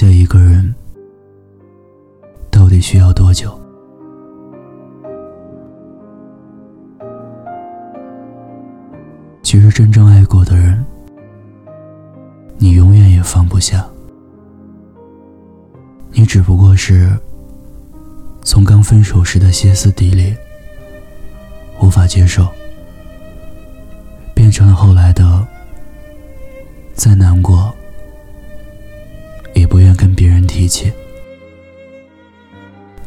放下一个人，到底需要多久？其实，真正爱过的人，你永远也放不下。你只不过是从刚分手时的歇斯底里、无法接受，变成了后来的再难过也不愿跟别人提起，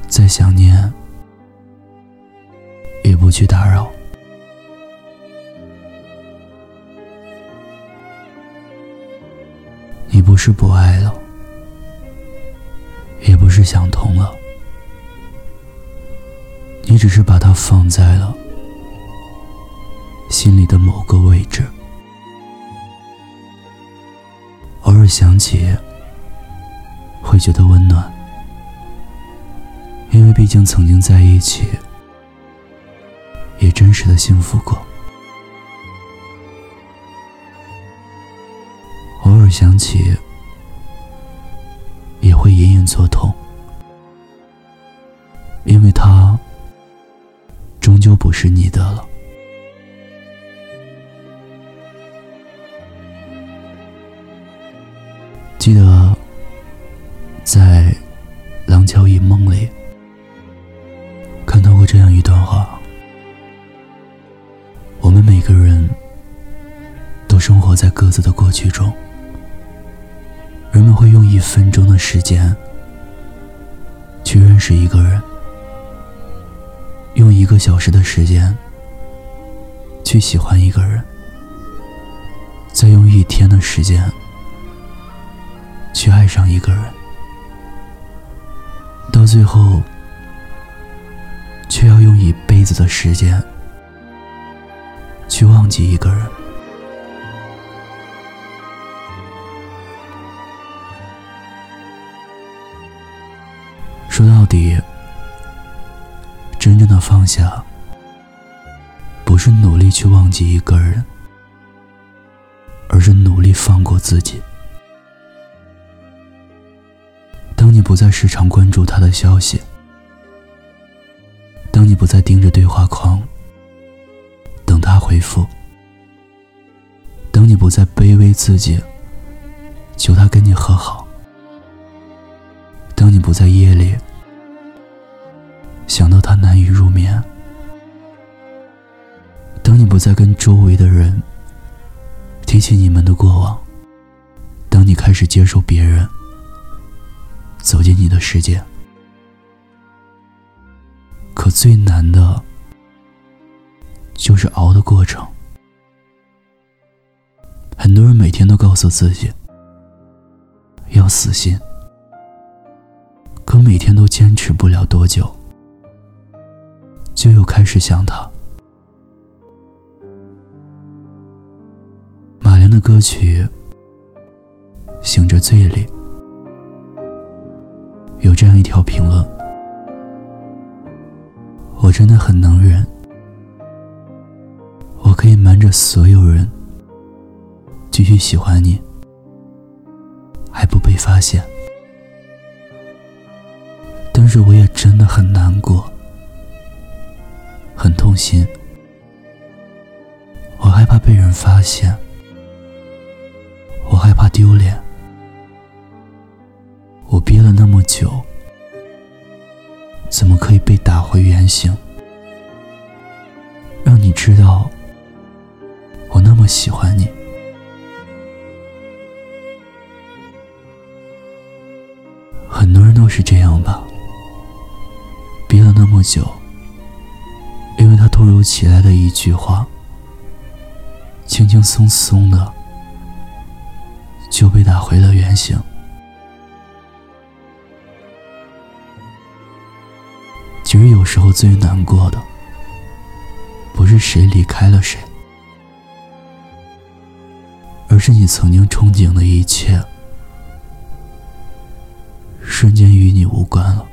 再想念也不去打扰。你不是不爱了，也不是想通了，你只是把它放在了心里的某个位置，偶尔想起会觉得温暖，因为毕竟曾经在一起，也真实的幸福过。偶尔想起，也会隐隐作痛，因为他终究不是你的了。记得在《廊桥遗梦》里看到过这样一段话：我们每个人都生活在各自的过去中。人们会用一分钟的时间去认识一个人，用一个小时的时间去喜欢一个人，再用一天的时间去爱上一个人，到最后却要用一辈子的时间去忘记一个人。说到底，真正的放下，不是努力去忘记一个人，而是努力放过自己。当你不再时常关注他的消息，当你不再盯着对话框等他回复，当你不再卑微自己求他跟你和好。当你不在夜里想到他难以入眠，当你不再跟周围的人提起你们的过往，当你开始接受别人走进你的世界，可最难的就是熬的过程。很多人每天都告诉自己要死心。可每天都坚持不了多久，就又开始想他。马良的歌曲《醒着醉》里有这样一条评论：“我真的很能忍，我可以瞒着所有人继续喜欢你，还不被发现。”但是我也真的很难过，很痛心。我害怕被人发现，我害怕丢脸。我憋了那么久，怎么可以被打回原形？让你知道，我那么喜欢你。很多人都是这样吧。憋了那么久，因为他突如其来的一句话，轻轻松松的就被打回了原形。其实有时候最难过的，不是谁离开了谁，而是你曾经憧憬的一切，瞬间与你无关了。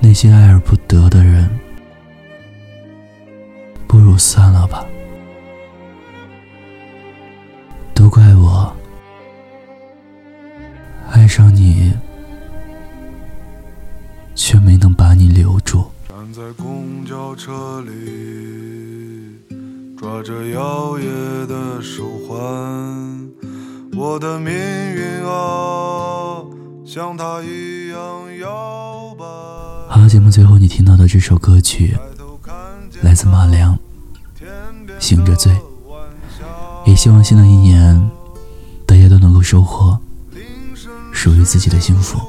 那些爱而不得的人，不如散了吧。站在公交车里，抓着摇曳的手环，我的命运啊，像它一样摇摆。好了，节目最后你听到的这首歌曲来自马良，《醒着醉》。也希望新的一年，大家都能够收获属于自己的幸福。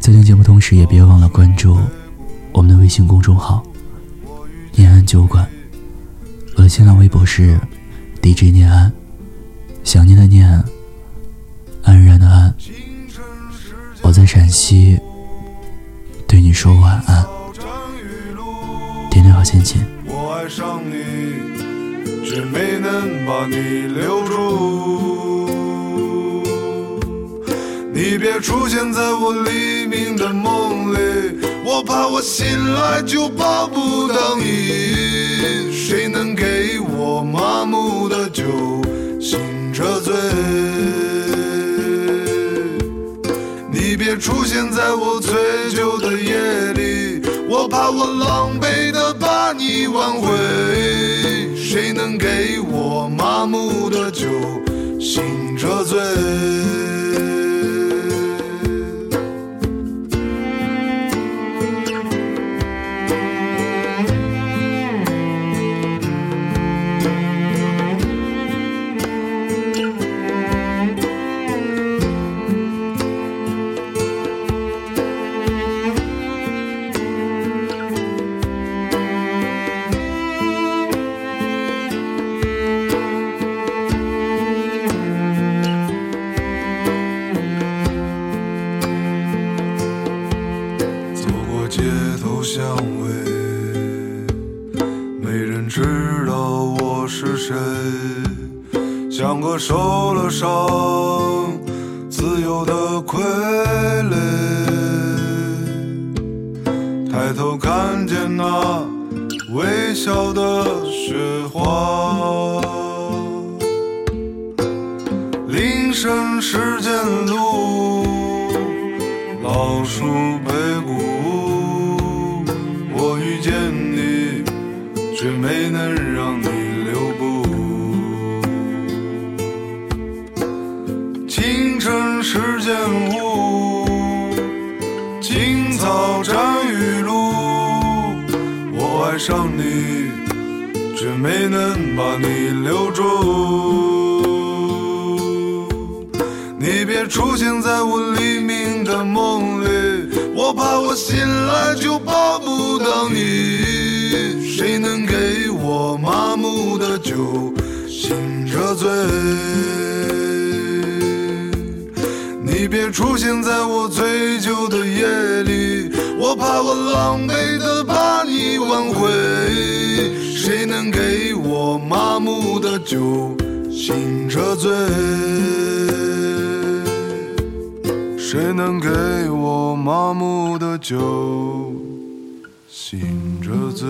在听节目同时，也别忘了关注我们的微信公众号“念安酒馆”。我的新浪微博是 DJ 念安，想念的念，安然的安。我在陕西，对你说晚安，点点好心情。我爱上你。却没能把你留住。你别出现在我黎明的梦里，我怕我醒来就抱不到你。谁能给我麻木的酒，醒着醉？你别出现在我醉酒的夜里，我怕我狼狈的把你挽回。谁能给我麻木的酒，醒着醉？街头巷尾，没人知道我是谁像个受了伤、自由的傀儡，抬头看见那微笑的雪花，铃声时间路，老树却没能让你留步。清晨。时间雾，青草沾雨露。我爱上你，却没能把你留住。你别出现在我黎明的梦里，我怕我醒来就抱不到你。谁能给我麻木的酒，醒着醉？你别出现在我醉酒的夜里，我怕我狼狈的把你挽回。谁能给我麻木的酒，醒着醉？谁能给我麻木的酒，醒着醉？